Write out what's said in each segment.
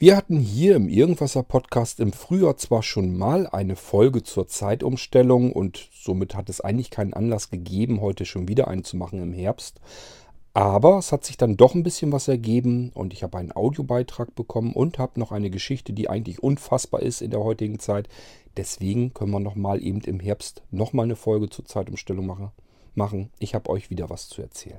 Wir hatten hier im Irgendwasser Podcast im Frühjahr zwar schon mal eine Folge zur Zeitumstellung und somit hat es eigentlich keinen Anlass gegeben, heute schon wieder einen zu machen im Herbst. Aber es hat sich dann doch ein bisschen was ergeben und ich habe einen Audiobeitrag bekommen und habe noch eine Geschichte, die eigentlich unfassbar ist in der heutigen Zeit. Deswegen können wir nochmal eben im Herbst nochmal eine Folge zur Zeitumstellung machen. Ich habe euch wieder was zu erzählen.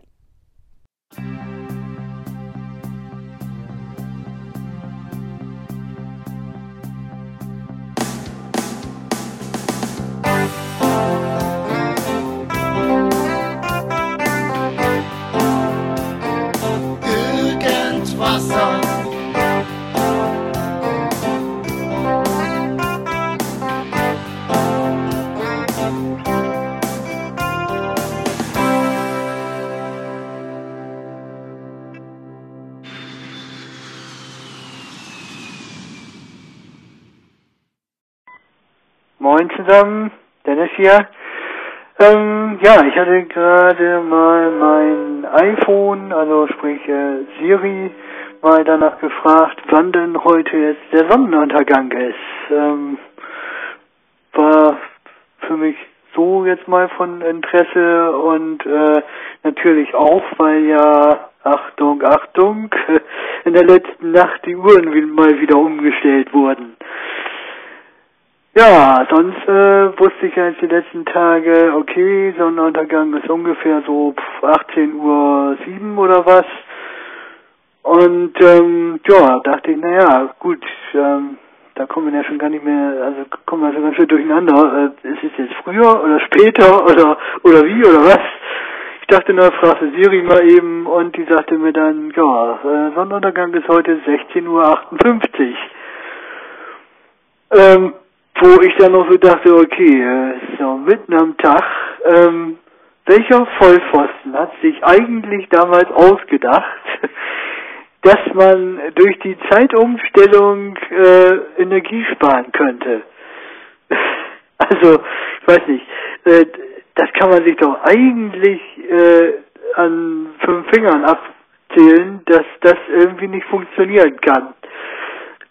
Moin zusammen, Dennis hier. Ähm, ja, ich hatte gerade mal mein iPhone, also sprich äh, Siri, mal danach gefragt, wann denn heute jetzt der Sonnenuntergang ist. Ähm, war für mich so jetzt mal von Interesse und äh, natürlich auch, weil ja, Achtung, Achtung, in der letzten Nacht die Uhren mal wieder umgestellt wurden. Ja, sonst äh, wusste ich jetzt die letzten Tage, okay, Sonnenuntergang ist ungefähr so 18 Uhr 7 oder was. Und ähm, ja, dachte ich, naja, gut, ähm, da kommen wir ja schon gar nicht mehr, also kommen wir schon ganz schön durcheinander. Äh, ist es jetzt früher oder später oder oder wie oder was? Ich dachte nur, fragte Siri mal eben und die sagte mir dann, ja, äh, Sonnenuntergang ist heute 16.58 Uhr. Ähm, wo ich dann noch so dachte, okay, äh, so mitten am Tag, ähm, welcher Vollpfosten hat sich eigentlich damals ausgedacht, dass man durch die Zeitumstellung äh, Energie sparen könnte? Also, ich weiß nicht, äh, das kann man sich doch eigentlich äh, an fünf Fingern abzählen, dass das irgendwie nicht funktionieren kann.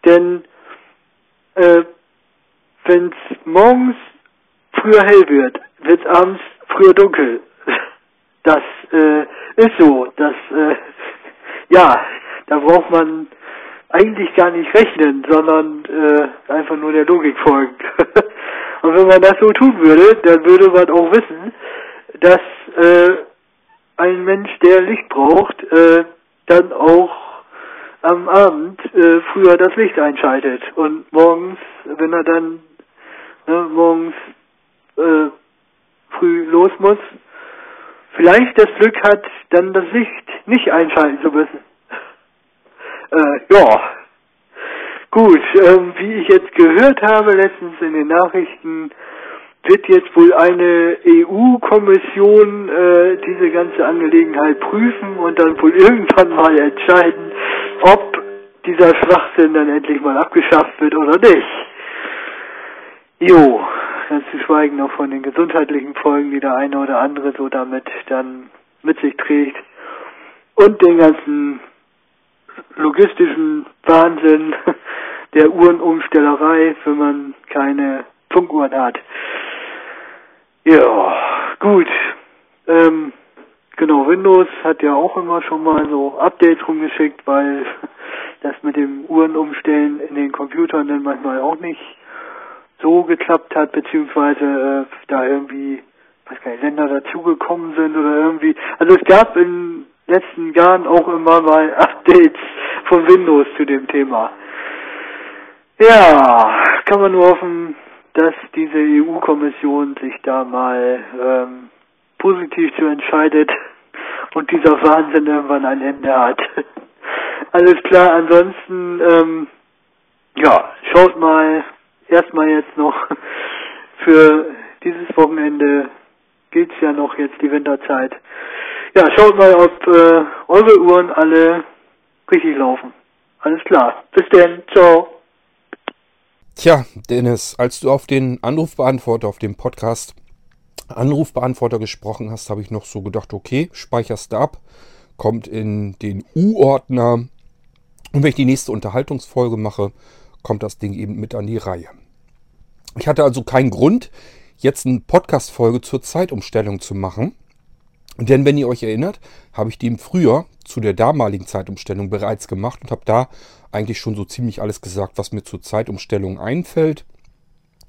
Denn äh, wenn es morgens früher hell wird, wird es abends früher dunkel. Das äh, ist so. Das äh, ja, da braucht man eigentlich gar nicht rechnen, sondern äh, einfach nur der Logik folgen. Und wenn man das so tun würde, dann würde man auch wissen, dass äh, ein Mensch, der Licht braucht, äh, dann auch am Abend äh, früher das Licht einschaltet und morgens, wenn er dann ne, morgens äh, früh los muss, vielleicht das Glück hat, dann das Licht nicht einschalten zu müssen. Äh, ja. Gut, ähm, wie ich jetzt gehört habe letztens in den Nachrichten, wird jetzt wohl eine EU-Kommission äh, diese ganze Angelegenheit prüfen und dann wohl irgendwann mal entscheiden, ob dieser Schwachsinn dann endlich mal abgeschafft wird oder nicht. Jo, ganz zu schweigen noch von den gesundheitlichen Folgen, die der eine oder andere so damit dann mit sich trägt. Und den ganzen logistischen Wahnsinn der Uhrenumstellerei, wenn man keine Funkuhren hat. Ja, gut. Ähm, genau, Windows hat ja auch immer schon mal so Updates rumgeschickt, weil das mit dem Uhrenumstellen in den Computern dann manchmal auch nicht so geklappt hat, beziehungsweise äh, da irgendwie, weiß gar nicht, Länder dazugekommen sind oder irgendwie. Also es gab in letzten Jahren auch immer mal Updates von Windows zu dem Thema. Ja, kann man nur hoffen, dass diese EU-Kommission sich da mal ähm, positiv zu entscheidet und dieser Wahnsinn irgendwann ein Ende hat. Alles klar, ansonsten, ähm, ja, schaut mal, erstmal jetzt noch für dieses Wochenende gilt's ja noch jetzt die Winterzeit. Ja, schaut mal, ob äh, eure Uhren alle richtig laufen. Alles klar. Bis denn. Ciao. Tja, Dennis, als du auf den Anrufbeantworter, auf dem Podcast Anrufbeantworter gesprochen hast, habe ich noch so gedacht, okay, speicherst du ab, kommt in den U-Ordner Und wenn ich die nächste Unterhaltungsfolge mache, kommt das Ding eben mit an die Reihe. Ich hatte also keinen Grund, jetzt eine Podcast-Folge zur Zeitumstellung zu machen. Denn wenn ihr euch erinnert, habe ich die im Frühjahr zu der damaligen Zeitumstellung bereits gemacht und habe da eigentlich schon so ziemlich alles gesagt, was mir zur Zeitumstellung einfällt.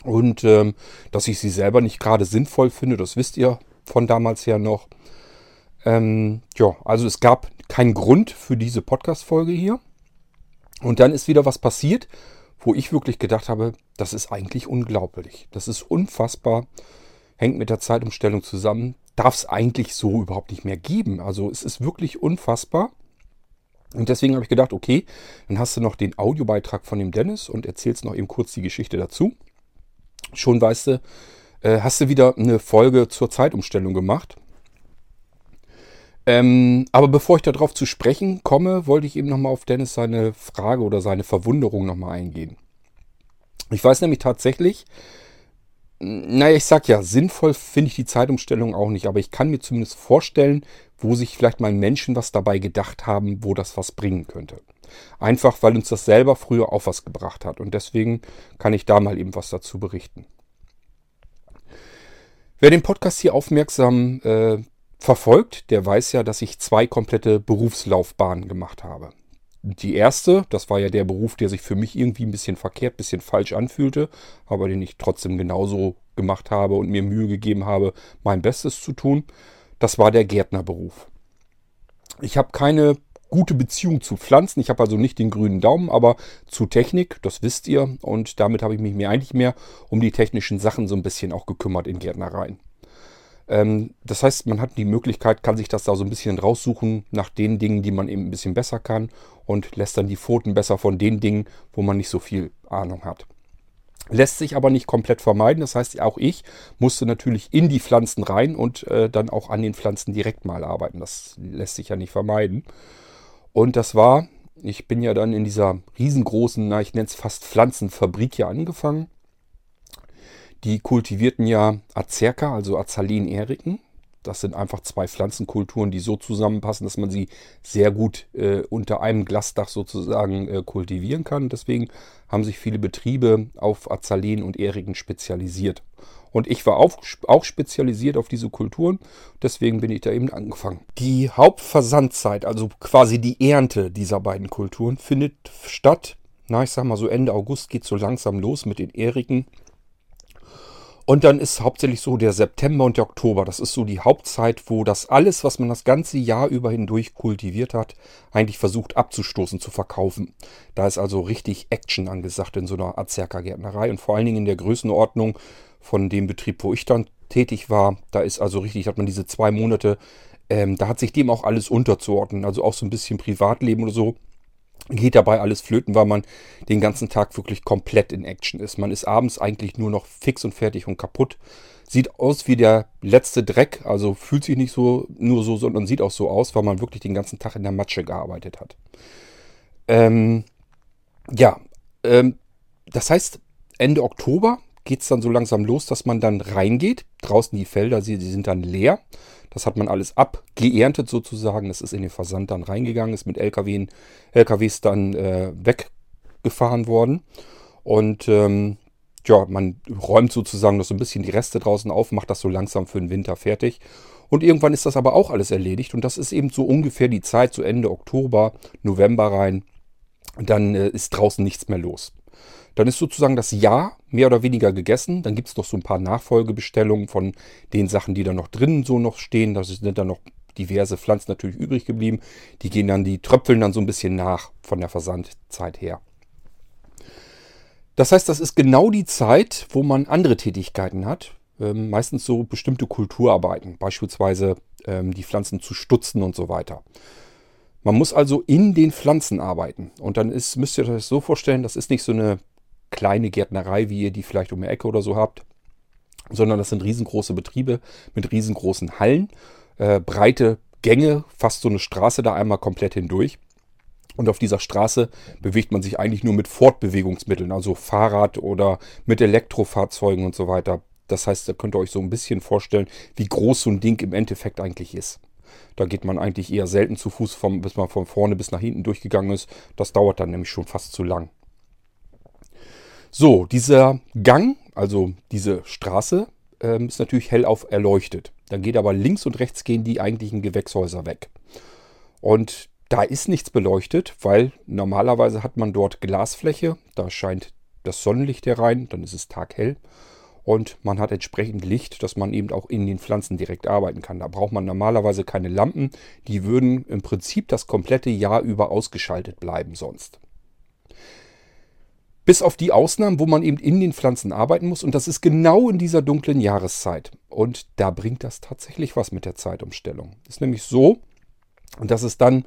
Und ähm, dass ich sie selber nicht gerade sinnvoll finde, das wisst ihr von damals her noch. Ähm, ja, also es gab keinen Grund für diese Podcast-Folge hier. Und dann ist wieder was passiert, wo ich wirklich gedacht habe, das ist eigentlich unglaublich. Das ist unfassbar. Hängt mit der Zeitumstellung zusammen. Darf es eigentlich so überhaupt nicht mehr geben. Also es ist wirklich unfassbar. Und deswegen habe ich gedacht, okay, dann hast du noch den Audiobeitrag von dem Dennis und erzählst noch eben kurz die Geschichte dazu. Schon weißt du, äh, hast du wieder eine Folge zur Zeitumstellung gemacht. Ähm, aber bevor ich darauf zu sprechen komme, wollte ich eben nochmal auf Dennis seine Frage oder seine Verwunderung nochmal eingehen. Ich weiß nämlich tatsächlich, naja, ich sag ja, sinnvoll finde ich die Zeitumstellung auch nicht, aber ich kann mir zumindest vorstellen, wo sich vielleicht mal Menschen was dabei gedacht haben, wo das was bringen könnte. Einfach, weil uns das selber früher auch was gebracht hat. Und deswegen kann ich da mal eben was dazu berichten. Wer den Podcast hier aufmerksam äh, verfolgt, der weiß ja, dass ich zwei komplette Berufslaufbahnen gemacht habe. Die erste, das war ja der Beruf, der sich für mich irgendwie ein bisschen verkehrt, ein bisschen falsch anfühlte, aber den ich trotzdem genauso gemacht habe und mir Mühe gegeben habe, mein Bestes zu tun. Das war der Gärtnerberuf. Ich habe keine gute Beziehung zu Pflanzen. Ich habe also nicht den grünen Daumen, aber zu Technik, das wisst ihr. Und damit habe ich mich mir eigentlich mehr um die technischen Sachen so ein bisschen auch gekümmert in Gärtnereien. Ähm, das heißt, man hat die Möglichkeit, kann sich das da so ein bisschen raussuchen nach den Dingen, die man eben ein bisschen besser kann und lässt dann die Pfoten besser von den Dingen, wo man nicht so viel Ahnung hat. Lässt sich aber nicht komplett vermeiden. Das heißt, auch ich musste natürlich in die Pflanzen rein und äh, dann auch an den Pflanzen direkt mal arbeiten. Das lässt sich ja nicht vermeiden. Und das war, ich bin ja dann in dieser riesengroßen, na, ich nenne es fast Pflanzenfabrik hier angefangen. Die kultivierten ja Azerka, also Azaleen-Eriken. Das sind einfach zwei Pflanzenkulturen, die so zusammenpassen, dass man sie sehr gut äh, unter einem Glasdach sozusagen äh, kultivieren kann. Deswegen haben sich viele Betriebe auf Azaleen und Eriken spezialisiert. Und ich war auch, auch spezialisiert auf diese Kulturen. Deswegen bin ich da eben angefangen. Die Hauptversandzeit, also quasi die Ernte dieser beiden Kulturen, findet statt. Na, ich sag mal so Ende August geht so langsam los mit den Eriken. Und dann ist hauptsächlich so der September und der Oktober. Das ist so die Hauptzeit, wo das alles, was man das ganze Jahr über hindurch kultiviert hat, eigentlich versucht abzustoßen, zu verkaufen. Da ist also richtig Action angesagt in so einer Azerka-Gärtnerei und vor allen Dingen in der Größenordnung von dem Betrieb, wo ich dann tätig war. Da ist also richtig, hat man diese zwei Monate, ähm, da hat sich dem auch alles unterzuordnen. Also auch so ein bisschen Privatleben oder so geht dabei alles flöten, weil man den ganzen Tag wirklich komplett in Action ist. Man ist abends eigentlich nur noch fix und fertig und kaputt. Sieht aus wie der letzte Dreck, also fühlt sich nicht so nur so, sondern sieht auch so aus, weil man wirklich den ganzen Tag in der Matsche gearbeitet hat. Ähm, ja, ähm, das heißt, Ende Oktober geht es dann so langsam los, dass man dann reingeht. Draußen die Felder, sie, sie sind dann leer. Das hat man alles abgeerntet sozusagen. Das ist in den Versand dann reingegangen, ist mit LKW, LKWs dann äh, weggefahren worden. Und ähm, ja, man räumt sozusagen noch so ein bisschen die Reste draußen auf, macht das so langsam für den Winter fertig. Und irgendwann ist das aber auch alles erledigt. Und das ist eben so ungefähr die Zeit, so Ende Oktober, November rein. Dann äh, ist draußen nichts mehr los. Dann ist sozusagen das Jahr mehr oder weniger gegessen. Dann gibt es noch so ein paar Nachfolgebestellungen von den Sachen, die da noch drinnen so noch stehen. Da sind dann noch diverse Pflanzen natürlich übrig geblieben. Die gehen dann, die tröpfeln dann so ein bisschen nach von der Versandzeit her. Das heißt, das ist genau die Zeit, wo man andere Tätigkeiten hat. Ähm, meistens so bestimmte Kulturarbeiten, beispielsweise ähm, die Pflanzen zu stutzen und so weiter. Man muss also in den Pflanzen arbeiten. Und dann ist, müsst ihr euch das so vorstellen, das ist nicht so eine kleine Gärtnerei, wie ihr die vielleicht um die Ecke oder so habt, sondern das sind riesengroße Betriebe mit riesengroßen Hallen, äh, breite Gänge, fast so eine Straße da einmal komplett hindurch. Und auf dieser Straße bewegt man sich eigentlich nur mit Fortbewegungsmitteln, also Fahrrad oder mit Elektrofahrzeugen und so weiter. Das heißt, da könnt ihr euch so ein bisschen vorstellen, wie groß so ein Ding im Endeffekt eigentlich ist. Da geht man eigentlich eher selten zu Fuß, vom, bis man von vorne bis nach hinten durchgegangen ist. Das dauert dann nämlich schon fast zu lang. So, dieser Gang, also diese Straße, ähm, ist natürlich hellauf erleuchtet. Dann geht aber links und rechts gehen die eigentlichen Gewächshäuser weg. Und da ist nichts beleuchtet, weil normalerweise hat man dort Glasfläche. Da scheint das Sonnenlicht herein, dann ist es taghell. Und man hat entsprechend Licht, dass man eben auch in den Pflanzen direkt arbeiten kann. Da braucht man normalerweise keine Lampen. Die würden im Prinzip das komplette Jahr über ausgeschaltet bleiben sonst. Bis auf die Ausnahmen, wo man eben in den Pflanzen arbeiten muss. Und das ist genau in dieser dunklen Jahreszeit. Und da bringt das tatsächlich was mit der Zeitumstellung. Das ist nämlich so, dass es dann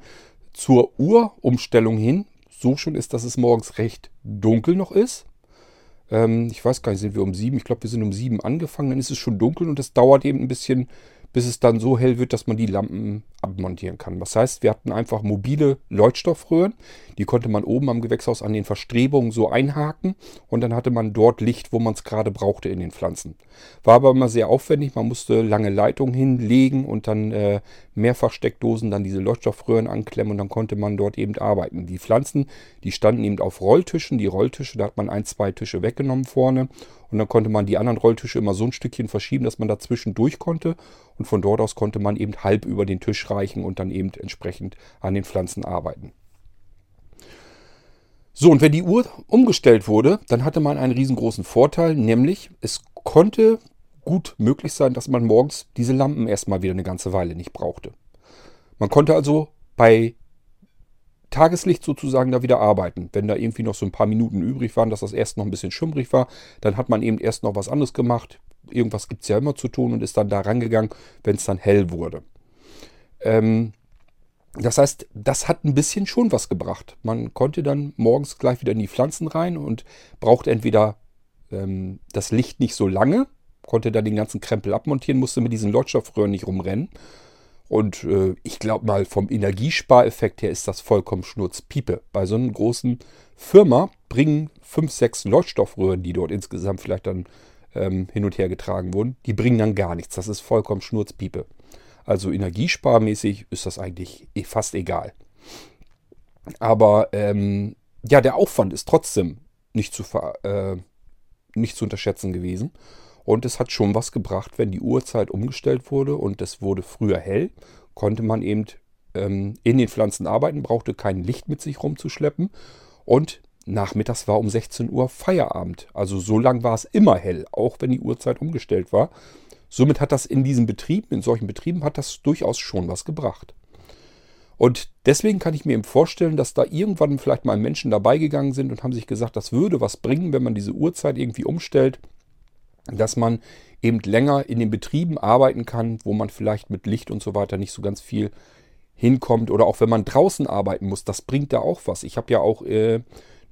zur Uhrumstellung hin so schon ist, dass es morgens recht dunkel noch ist. Ähm, ich weiß gar nicht, sind wir um sieben? Ich glaube, wir sind um sieben angefangen. Dann ist es schon dunkel und es dauert eben ein bisschen, bis es dann so hell wird, dass man die Lampen abmontieren kann. Das heißt, wir hatten einfach mobile Leuchtstoffröhren. Die konnte man oben am Gewächshaus an den Verstrebungen so einhaken und dann hatte man dort Licht, wo man es gerade brauchte in den Pflanzen. War aber immer sehr aufwendig. Man musste lange Leitungen hinlegen und dann äh, mehrfach Steckdosen, dann diese Leuchtstoffröhren anklemmen und dann konnte man dort eben arbeiten. Die Pflanzen, die standen eben auf Rolltischen. Die Rolltische, da hat man ein, zwei Tische weggenommen vorne und dann konnte man die anderen Rolltische immer so ein Stückchen verschieben, dass man dazwischen durch konnte. Und von dort aus konnte man eben halb über den Tisch reichen und dann eben entsprechend an den Pflanzen arbeiten. So, und wenn die Uhr umgestellt wurde, dann hatte man einen riesengroßen Vorteil, nämlich es konnte gut möglich sein, dass man morgens diese Lampen erstmal wieder eine ganze Weile nicht brauchte. Man konnte also bei Tageslicht sozusagen da wieder arbeiten. Wenn da irgendwie noch so ein paar Minuten übrig waren, dass das erst noch ein bisschen schummrig war, dann hat man eben erst noch was anderes gemacht. Irgendwas gibt es ja immer zu tun und ist dann da rangegangen, wenn es dann hell wurde. Ähm, das heißt, das hat ein bisschen schon was gebracht. Man konnte dann morgens gleich wieder in die Pflanzen rein und brauchte entweder ähm, das Licht nicht so lange, konnte da den ganzen Krempel abmontieren, musste mit diesen Leuchtstoffröhren nicht rumrennen und äh, ich glaube mal, vom Energiespareffekt her ist das vollkommen Schnurzpiepe. Bei so einer großen Firma bringen fünf, sechs Leuchtstoffröhren, die dort insgesamt vielleicht dann ähm, hin und her getragen wurden, die bringen dann gar nichts. Das ist vollkommen Schnurzpiepe. Also energiesparmäßig ist das eigentlich eh fast egal. Aber ähm, ja, der Aufwand ist trotzdem nicht zu, äh, nicht zu unterschätzen gewesen. Und es hat schon was gebracht, wenn die Uhrzeit umgestellt wurde und es wurde früher hell, konnte man eben ähm, in den Pflanzen arbeiten, brauchte kein Licht mit sich rumzuschleppen. Und nachmittags war um 16 Uhr Feierabend. Also so lang war es immer hell, auch wenn die Uhrzeit umgestellt war. Somit hat das in diesen Betrieben, in solchen Betrieben, hat das durchaus schon was gebracht. Und deswegen kann ich mir eben vorstellen, dass da irgendwann vielleicht mal Menschen dabei gegangen sind und haben sich gesagt, das würde was bringen, wenn man diese Uhrzeit irgendwie umstellt dass man eben länger in den Betrieben arbeiten kann, wo man vielleicht mit Licht und so weiter nicht so ganz viel hinkommt. Oder auch wenn man draußen arbeiten muss, das bringt da auch was. Ich habe ja auch äh,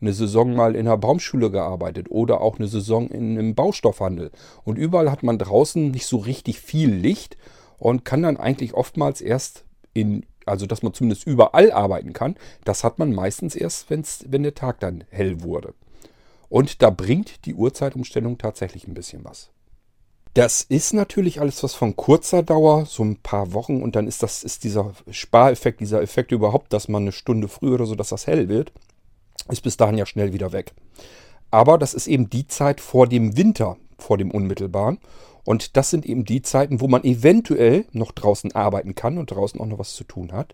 eine Saison mal in einer Baumschule gearbeitet oder auch eine Saison in einem Baustoffhandel. Und überall hat man draußen nicht so richtig viel Licht und kann dann eigentlich oftmals erst in, also dass man zumindest überall arbeiten kann, das hat man meistens erst, wenn's, wenn der Tag dann hell wurde. Und da bringt die Uhrzeitumstellung tatsächlich ein bisschen was. Das ist natürlich alles was von kurzer Dauer, so ein paar Wochen und dann ist das ist dieser Spareffekt, dieser Effekt überhaupt, dass man eine Stunde früher oder so, dass das hell wird, ist bis dahin ja schnell wieder weg. Aber das ist eben die Zeit vor dem Winter, vor dem unmittelbaren. Und das sind eben die Zeiten, wo man eventuell noch draußen arbeiten kann und draußen auch noch was zu tun hat.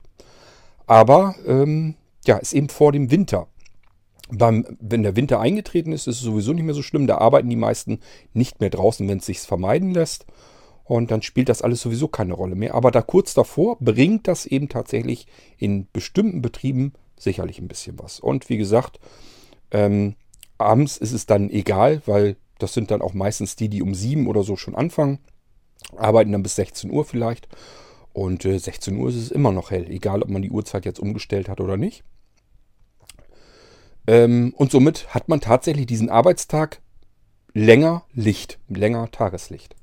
Aber ähm, ja, ist eben vor dem Winter beim, wenn der Winter eingetreten ist, ist es sowieso nicht mehr so schlimm. Da arbeiten die meisten nicht mehr draußen, wenn es sich vermeiden lässt. Und dann spielt das alles sowieso keine Rolle mehr. Aber da kurz davor bringt das eben tatsächlich in bestimmten Betrieben sicherlich ein bisschen was. Und wie gesagt, ähm, abends ist es dann egal, weil das sind dann auch meistens die, die um sieben oder so schon anfangen. Arbeiten dann bis 16 Uhr vielleicht. Und äh, 16 Uhr ist es immer noch hell, egal ob man die Uhrzeit jetzt umgestellt hat oder nicht. Ähm, und somit hat man tatsächlich diesen Arbeitstag länger Licht, länger Tageslicht.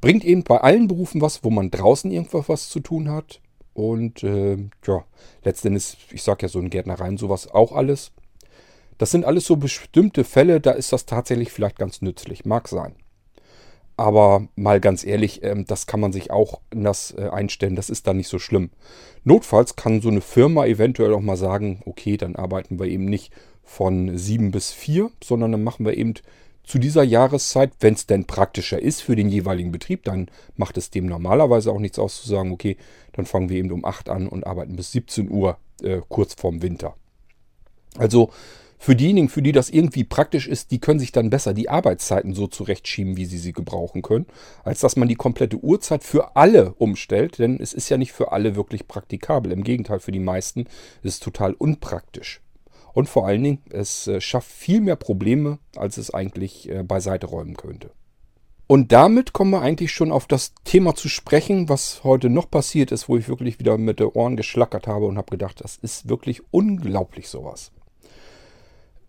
Bringt eben bei allen Berufen was, wo man draußen irgendwas was zu tun hat. Und äh, ja, letztendlich, ich sage ja so in Gärtnereien sowas auch alles. Das sind alles so bestimmte Fälle, da ist das tatsächlich vielleicht ganz nützlich. Mag sein. Aber mal ganz ehrlich, ähm, das kann man sich auch anders äh, einstellen. Das ist dann nicht so schlimm. Notfalls kann so eine Firma eventuell auch mal sagen, okay, dann arbeiten wir eben nicht von 7 bis 4, sondern dann machen wir eben zu dieser Jahreszeit, wenn es denn praktischer ist für den jeweiligen Betrieb, dann macht es dem normalerweise auch nichts aus zu sagen, okay, dann fangen wir eben um 8 an und arbeiten bis 17 Uhr äh, kurz vorm Winter. Also für diejenigen, für die das irgendwie praktisch ist, die können sich dann besser die Arbeitszeiten so zurechtschieben, wie sie sie gebrauchen können, als dass man die komplette Uhrzeit für alle umstellt, denn es ist ja nicht für alle wirklich praktikabel. Im Gegenteil, für die meisten ist es total unpraktisch. Und vor allen Dingen, es äh, schafft viel mehr Probleme, als es eigentlich äh, beiseite räumen könnte. Und damit kommen wir eigentlich schon auf das Thema zu sprechen, was heute noch passiert ist, wo ich wirklich wieder mit den Ohren geschlackert habe und habe gedacht, das ist wirklich unglaublich sowas.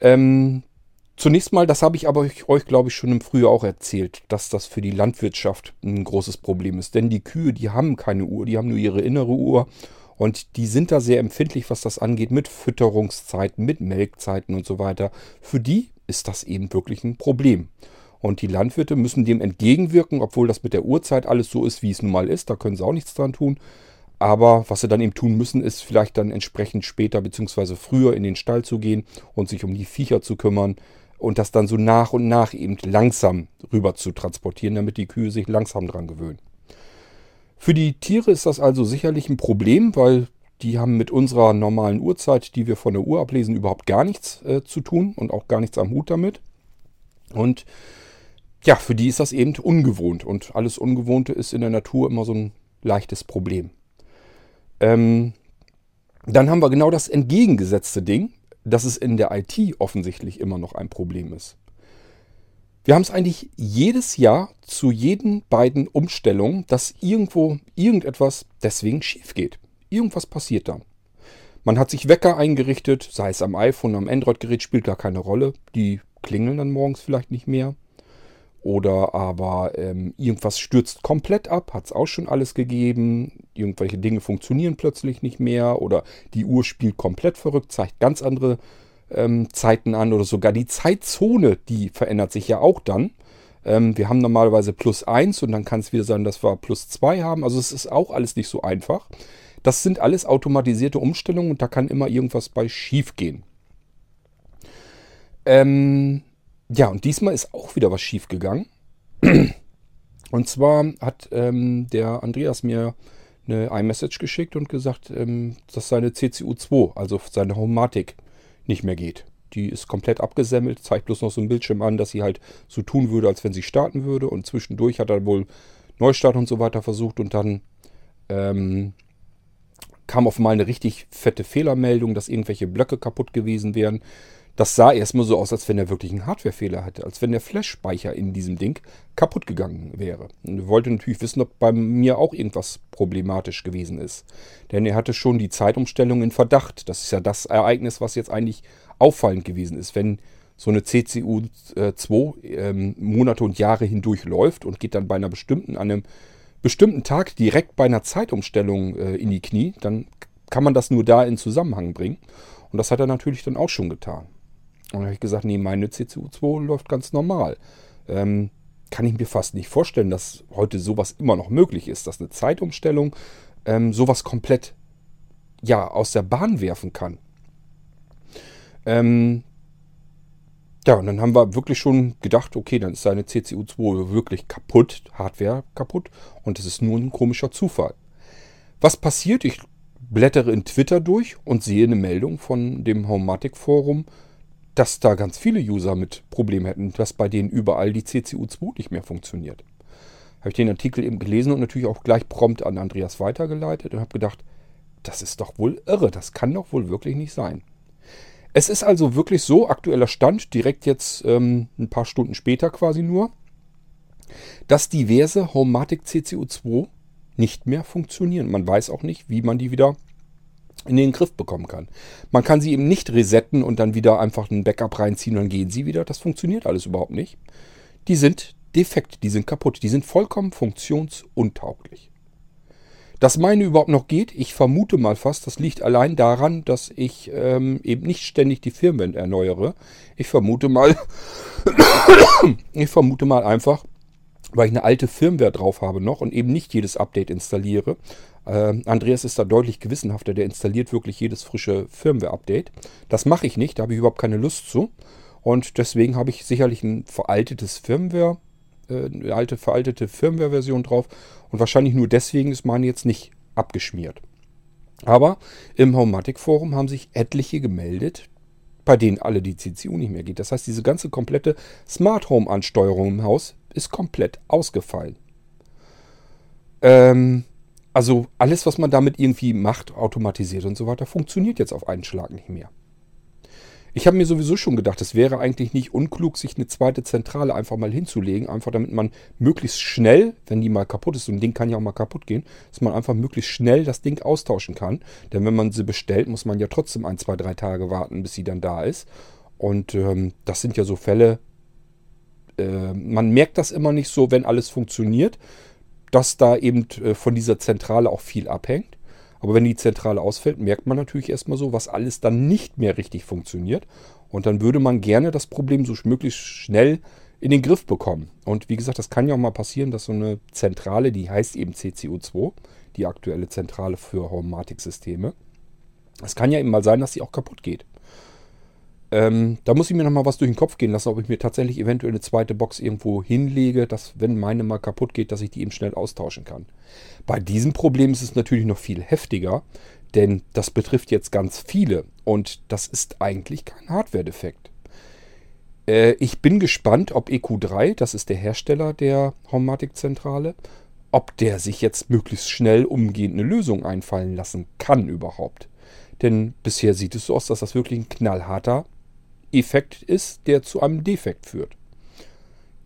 Ähm, zunächst mal, das habe ich aber euch, euch glaube ich, schon im Frühjahr auch erzählt, dass das für die Landwirtschaft ein großes Problem ist. Denn die Kühe, die haben keine Uhr, die haben nur ihre innere Uhr und die sind da sehr empfindlich, was das angeht, mit Fütterungszeiten, mit Melkzeiten und so weiter. Für die ist das eben wirklich ein Problem. Und die Landwirte müssen dem entgegenwirken, obwohl das mit der Uhrzeit alles so ist, wie es nun mal ist. Da können sie auch nichts dran tun. Aber was sie dann eben tun müssen, ist vielleicht dann entsprechend später bzw. früher in den Stall zu gehen und sich um die Viecher zu kümmern und das dann so nach und nach eben langsam rüber zu transportieren, damit die Kühe sich langsam dran gewöhnen. Für die Tiere ist das also sicherlich ein Problem, weil die haben mit unserer normalen Uhrzeit, die wir von der Uhr ablesen, überhaupt gar nichts äh, zu tun und auch gar nichts am Hut damit. Und ja, für die ist das eben ungewohnt. Und alles Ungewohnte ist in der Natur immer so ein leichtes Problem. Ähm, dann haben wir genau das entgegengesetzte Ding, dass es in der IT offensichtlich immer noch ein Problem ist. Wir haben es eigentlich jedes Jahr zu jeden beiden Umstellungen, dass irgendwo irgendetwas deswegen schief geht. Irgendwas passiert da. Man hat sich Wecker eingerichtet, sei es am iPhone, am Android-Gerät, spielt gar keine Rolle. Die klingeln dann morgens vielleicht nicht mehr. Oder aber ähm, irgendwas stürzt komplett ab, hat es auch schon alles gegeben. Irgendwelche Dinge funktionieren plötzlich nicht mehr. Oder die Uhr spielt komplett verrückt, zeigt ganz andere ähm, Zeiten an oder sogar die Zeitzone, die verändert sich ja auch dann. Ähm, wir haben normalerweise plus 1 und dann kann es wieder sein, dass wir plus 2 haben. Also es ist auch alles nicht so einfach. Das sind alles automatisierte Umstellungen und da kann immer irgendwas bei schief gehen. Ähm, ja, und diesmal ist auch wieder was schief gegangen. Und zwar hat ähm, der Andreas mir eine iMessage geschickt und gesagt, ähm, dass seine CCU2, also seine Homatic, nicht mehr geht. Die ist komplett abgesemmelt, zeigt bloß noch so ein Bildschirm an, dass sie halt so tun würde, als wenn sie starten würde. Und zwischendurch hat er wohl Neustart und so weiter versucht und dann ähm, kam auf einmal eine richtig fette Fehlermeldung, dass irgendwelche Blöcke kaputt gewesen wären. Das sah erstmal so aus, als wenn er wirklich einen Hardwarefehler hatte, als wenn der Flash-Speicher in diesem Ding kaputt gegangen wäre. Und er wollte natürlich wissen, ob bei mir auch irgendwas problematisch gewesen ist. Denn er hatte schon die Zeitumstellung in Verdacht. Das ist ja das Ereignis, was jetzt eigentlich auffallend gewesen ist. Wenn so eine CCU 2 ähm, Monate und Jahre hindurch läuft und geht dann bei einer bestimmten, an einem bestimmten Tag direkt bei einer Zeitumstellung äh, in die Knie, dann kann man das nur da in Zusammenhang bringen. Und das hat er natürlich dann auch schon getan. Und dann habe ich gesagt, nee, meine CCU2 läuft ganz normal. Ähm, kann ich mir fast nicht vorstellen, dass heute sowas immer noch möglich ist, dass eine Zeitumstellung ähm, sowas komplett ja, aus der Bahn werfen kann. Ähm, ja, und dann haben wir wirklich schon gedacht, okay, dann ist seine CCU2 wirklich kaputt, Hardware kaputt und es ist nur ein komischer Zufall. Was passiert? Ich blättere in Twitter durch und sehe eine Meldung von dem Homematic Forum, dass da ganz viele User mit Problemen hätten, dass bei denen überall die CCU2 nicht mehr funktioniert. Habe ich den Artikel eben gelesen und natürlich auch gleich prompt an Andreas weitergeleitet und habe gedacht, das ist doch wohl irre, das kann doch wohl wirklich nicht sein. Es ist also wirklich so, aktueller Stand, direkt jetzt ähm, ein paar Stunden später quasi nur, dass diverse Homematic CCU2 nicht mehr funktionieren. Man weiß auch nicht, wie man die wieder in den Griff bekommen kann. Man kann sie eben nicht resetten und dann wieder einfach ein Backup reinziehen und dann gehen sie wieder. Das funktioniert alles überhaupt nicht. Die sind defekt, die sind kaputt, die sind vollkommen funktionsuntauglich. Dass meine überhaupt noch geht, ich vermute mal fast, das liegt allein daran, dass ich ähm, eben nicht ständig die Firmen erneuere. Ich vermute mal, ich vermute mal einfach, weil ich eine alte Firmware drauf habe noch und eben nicht jedes Update installiere. Äh, Andreas ist da deutlich gewissenhafter, der installiert wirklich jedes frische Firmware-Update. Das mache ich nicht, da habe ich überhaupt keine Lust zu. Und deswegen habe ich sicherlich ein veraltetes Firmware, äh, eine alte veraltete Firmware-Version drauf. Und wahrscheinlich nur deswegen ist meine jetzt nicht abgeschmiert. Aber im Homematic-Forum haben sich etliche gemeldet, bei denen alle die CCU nicht mehr geht. Das heißt, diese ganze komplette Smart Home-Ansteuerung im Haus ist komplett ausgefallen. Ähm, also alles, was man damit irgendwie macht, automatisiert und so weiter, funktioniert jetzt auf einen Schlag nicht mehr. Ich habe mir sowieso schon gedacht, es wäre eigentlich nicht unklug, sich eine zweite Zentrale einfach mal hinzulegen, einfach damit man möglichst schnell, wenn die mal kaputt ist, so ein Ding kann ja auch mal kaputt gehen, dass man einfach möglichst schnell das Ding austauschen kann. Denn wenn man sie bestellt, muss man ja trotzdem ein, zwei, drei Tage warten, bis sie dann da ist. Und ähm, das sind ja so Fälle, äh, man merkt das immer nicht so, wenn alles funktioniert, dass da eben äh, von dieser Zentrale auch viel abhängt. Aber wenn die Zentrale ausfällt, merkt man natürlich erstmal so, was alles dann nicht mehr richtig funktioniert. Und dann würde man gerne das Problem so möglichst schnell in den Griff bekommen. Und wie gesagt, das kann ja auch mal passieren, dass so eine Zentrale, die heißt eben CCU2, die aktuelle Zentrale für Homematic-Systeme, es kann ja eben mal sein, dass sie auch kaputt geht. Ähm, da muss ich mir nochmal was durch den Kopf gehen lassen, ob ich mir tatsächlich eventuell eine zweite Box irgendwo hinlege, dass, wenn meine mal kaputt geht, dass ich die eben schnell austauschen kann. Bei diesem Problem ist es natürlich noch viel heftiger, denn das betrifft jetzt ganz viele und das ist eigentlich kein Hardware-Defekt. Äh, ich bin gespannt, ob EQ3, das ist der Hersteller der Homematic-Zentrale, ob der sich jetzt möglichst schnell umgehend eine Lösung einfallen lassen kann überhaupt. Denn bisher sieht es so aus, dass das wirklich ein knallharter Effekt ist, der zu einem Defekt führt.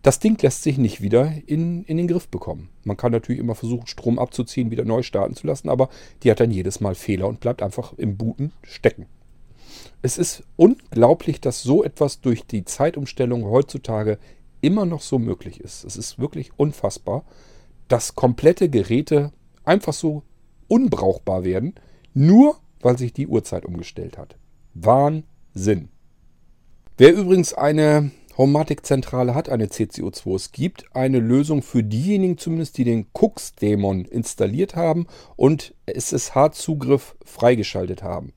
Das Ding lässt sich nicht wieder in, in den Griff bekommen. Man kann natürlich immer versuchen, Strom abzuziehen, wieder neu starten zu lassen, aber die hat dann jedes Mal Fehler und bleibt einfach im Booten stecken. Es ist unglaublich, dass so etwas durch die Zeitumstellung heutzutage immer noch so möglich ist. Es ist wirklich unfassbar, dass komplette Geräte einfach so unbrauchbar werden, nur weil sich die Uhrzeit umgestellt hat. Wahnsinn. Wer übrigens eine Homematic-Zentrale hat, eine CCO2, es gibt eine Lösung für diejenigen zumindest, die den Cooks-Dämon installiert haben und SSH-Zugriff freigeschaltet haben.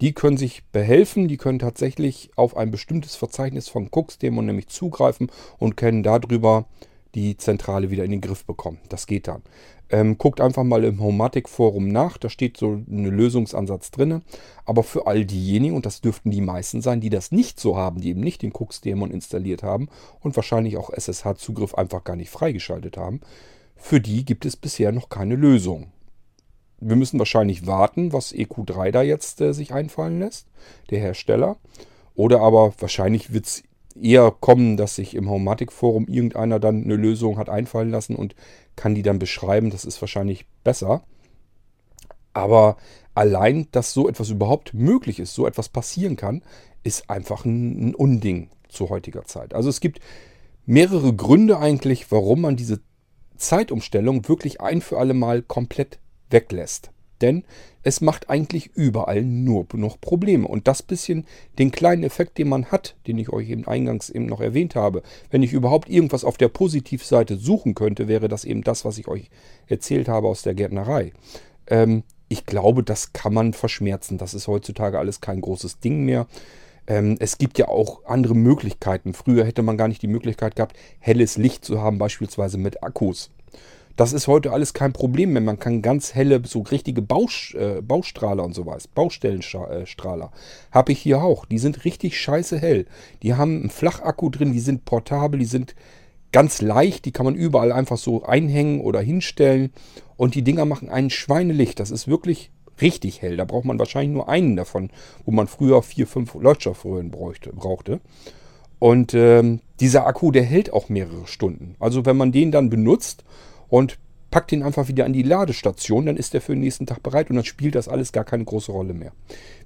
Die können sich behelfen, die können tatsächlich auf ein bestimmtes Verzeichnis von Cooks-Dämon nämlich zugreifen und können darüber die Zentrale wieder in den Griff bekommen. Das geht dann. Ähm, guckt einfach mal im Homatic-Forum nach, da steht so ein Lösungsansatz drin. Aber für all diejenigen, und das dürften die meisten sein, die das nicht so haben, die eben nicht den Cooks-Dämon installiert haben und wahrscheinlich auch SSH-Zugriff einfach gar nicht freigeschaltet haben, für die gibt es bisher noch keine Lösung. Wir müssen wahrscheinlich warten, was EQ3 da jetzt äh, sich einfallen lässt, der Hersteller. Oder aber wahrscheinlich wird es eher kommen, dass sich im Homematic-Forum irgendeiner dann eine Lösung hat einfallen lassen und kann die dann beschreiben. Das ist wahrscheinlich besser. Aber allein, dass so etwas überhaupt möglich ist, so etwas passieren kann, ist einfach ein, ein Unding zu heutiger Zeit. Also es gibt mehrere Gründe eigentlich, warum man diese Zeitumstellung wirklich ein für alle Mal komplett weglässt. Denn es macht eigentlich überall nur noch Probleme. Und das bisschen, den kleinen Effekt, den man hat, den ich euch eben eingangs eben noch erwähnt habe, wenn ich überhaupt irgendwas auf der Positivseite suchen könnte, wäre das eben das, was ich euch erzählt habe aus der Gärtnerei. Ähm, ich glaube, das kann man verschmerzen. Das ist heutzutage alles kein großes Ding mehr. Ähm, es gibt ja auch andere Möglichkeiten. Früher hätte man gar nicht die Möglichkeit gehabt, helles Licht zu haben, beispielsweise mit Akkus. Das ist heute alles kein Problem mehr. Man kann ganz helle, so richtige Baus, äh, Baustrahler und sowas, Baustellenstrahler, habe ich hier auch. Die sind richtig scheiße hell. Die haben einen Flachakku drin, die sind portabel, die sind ganz leicht, die kann man überall einfach so einhängen oder hinstellen. Und die Dinger machen ein Schweinelicht. Das ist wirklich richtig hell. Da braucht man wahrscheinlich nur einen davon, wo man früher vier, fünf Leuchtstoffröhren brauchte. Und ähm, dieser Akku, der hält auch mehrere Stunden. Also wenn man den dann benutzt und packt ihn einfach wieder an die Ladestation, dann ist er für den nächsten Tag bereit und dann spielt das alles gar keine große Rolle mehr.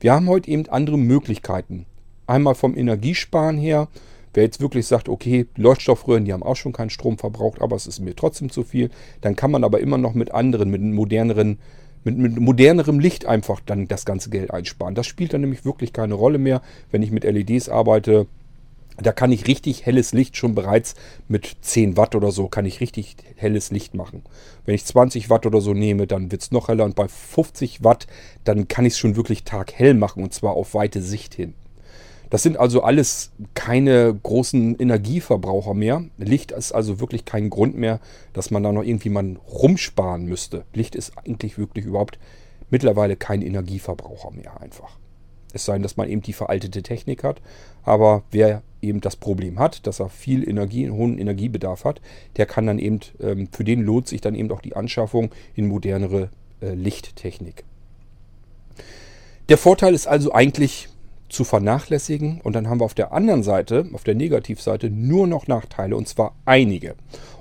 Wir haben heute eben andere Möglichkeiten. Einmal vom Energiesparen her, wer jetzt wirklich sagt, okay, Leuchtstoffröhren, die haben auch schon keinen Strom verbraucht, aber es ist mir trotzdem zu viel, dann kann man aber immer noch mit anderen, mit moderneren mit, mit modernerem Licht einfach dann das ganze Geld einsparen. Das spielt dann nämlich wirklich keine Rolle mehr, wenn ich mit LEDs arbeite Da kann ich richtig helles Licht schon bereits mit 10 Watt oder so, kann ich richtig helles Licht machen. Wenn ich 20 Watt oder so nehme, dann wird es noch heller. Und bei 50 Watt, dann kann ich es schon wirklich taghell machen und zwar auf weite Sicht hin. Das sind also alles keine großen Energieverbraucher mehr. Licht ist also wirklich kein Grund mehr, dass man da noch irgendwie mal rumsparen müsste. Licht ist eigentlich wirklich überhaupt mittlerweile kein Energieverbraucher mehr einfach. Es sei denn, dass man eben die veraltete Technik hat. Aber wer eben das Problem hat, dass er viel Energie, einen hohen Energiebedarf hat, der kann dann eben, ähm, für den lohnt sich dann eben auch die Anschaffung in modernere äh, Lichttechnik. Der Vorteil ist also eigentlich zu vernachlässigen und dann haben wir auf der anderen Seite, auf der Negativseite, nur noch Nachteile und zwar einige.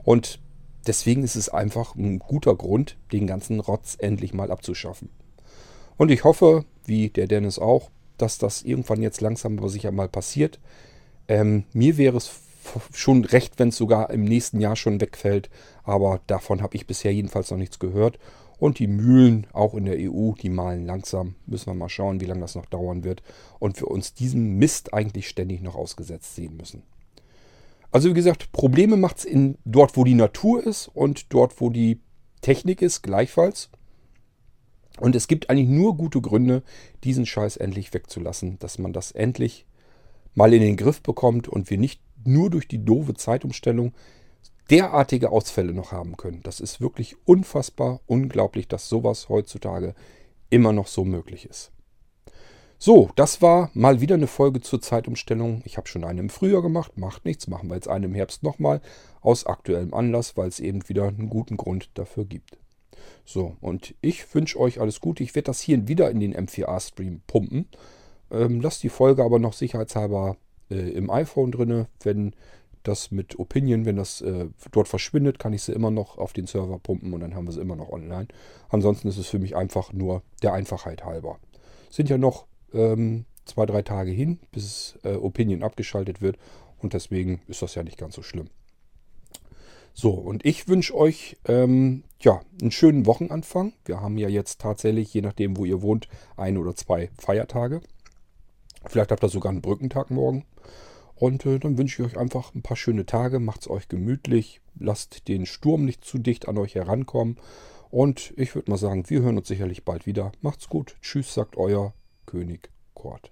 Und deswegen ist es einfach ein guter Grund, den ganzen Rotz endlich mal abzuschaffen. Und ich hoffe, wie der Dennis auch, dass das irgendwann jetzt langsam aber sicher mal passiert. Ähm, mir wäre es schon recht, wenn es sogar im nächsten Jahr schon wegfällt, aber davon habe ich bisher jedenfalls noch nichts gehört. Und die Mühlen, auch in der EU, die malen langsam. Müssen wir mal schauen, wie lange das noch dauern wird. Und wir uns diesem Mist eigentlich ständig noch ausgesetzt sehen müssen. Also wie gesagt, Probleme macht es dort, wo die Natur ist und dort, wo die Technik ist, gleichfalls. Und es gibt eigentlich nur gute Gründe, diesen Scheiß endlich wegzulassen, dass man das endlich mal in den Griff bekommt und wir nicht nur durch die doofe Zeitumstellung derartige Ausfälle noch haben können. Das ist wirklich unfassbar, unglaublich, dass sowas heutzutage immer noch so möglich ist. So, das war mal wieder eine Folge zur Zeitumstellung. Ich habe schon eine im Frühjahr gemacht, macht nichts, machen wir jetzt eine im Herbst nochmal, aus aktuellem Anlass, weil es eben wieder einen guten Grund dafür gibt. So, und ich wünsche euch alles Gute. Ich werde das hier wieder in den M4A-Stream pumpen. Ähm, lasst die Folge aber noch sicherheitshalber äh, im iPhone drin. Wenn das mit Opinion, wenn das äh, dort verschwindet, kann ich sie immer noch auf den Server pumpen und dann haben wir sie immer noch online. Ansonsten ist es für mich einfach nur der Einfachheit halber. Sind ja noch ähm, zwei, drei Tage hin, bis äh, Opinion abgeschaltet wird und deswegen ist das ja nicht ganz so schlimm. So, und ich wünsche euch ähm, ja, einen schönen Wochenanfang. Wir haben ja jetzt tatsächlich, je nachdem, wo ihr wohnt, ein oder zwei Feiertage. Vielleicht habt ihr sogar einen Brückentag morgen. Und äh, dann wünsche ich euch einfach ein paar schöne Tage. Macht es euch gemütlich. Lasst den Sturm nicht zu dicht an euch herankommen. Und ich würde mal sagen, wir hören uns sicherlich bald wieder. Macht's gut. Tschüss, sagt euer König Kort.